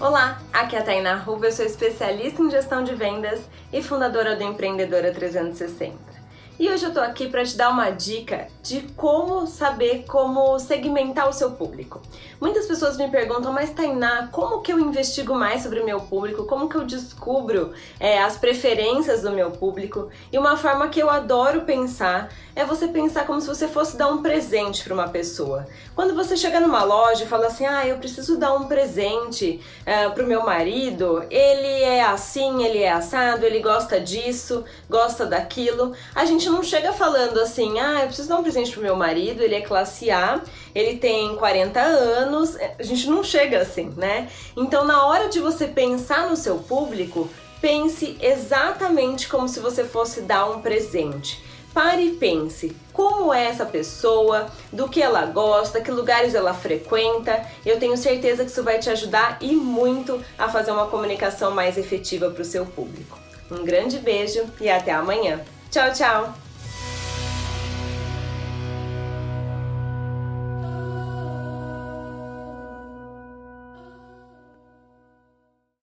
Olá, aqui é a Tainá Ruba, eu sou especialista em gestão de vendas e fundadora do Empreendedora 360. E hoje eu tô aqui para te dar uma dica de como saber como segmentar o seu público. Muitas pessoas me perguntam, mas Tainá, como que eu investigo mais sobre o meu público? Como que eu descubro é, as preferências do meu público? E uma forma que eu adoro pensar é você pensar como se você fosse dar um presente para uma pessoa. Quando você chega numa loja e fala assim, ah, eu preciso dar um presente é, pro meu marido, ele é assim, ele é assado, ele gosta disso, gosta daquilo. A gente gente não chega falando assim, ah, eu preciso dar um presente pro meu marido, ele é classe A, ele tem 40 anos. A gente não chega assim, né? Então, na hora de você pensar no seu público, pense exatamente como se você fosse dar um presente. Pare e pense como é essa pessoa, do que ela gosta, que lugares ela frequenta. Eu tenho certeza que isso vai te ajudar e muito a fazer uma comunicação mais efetiva para o seu público. Um grande beijo e até amanhã! Tchau, tchau!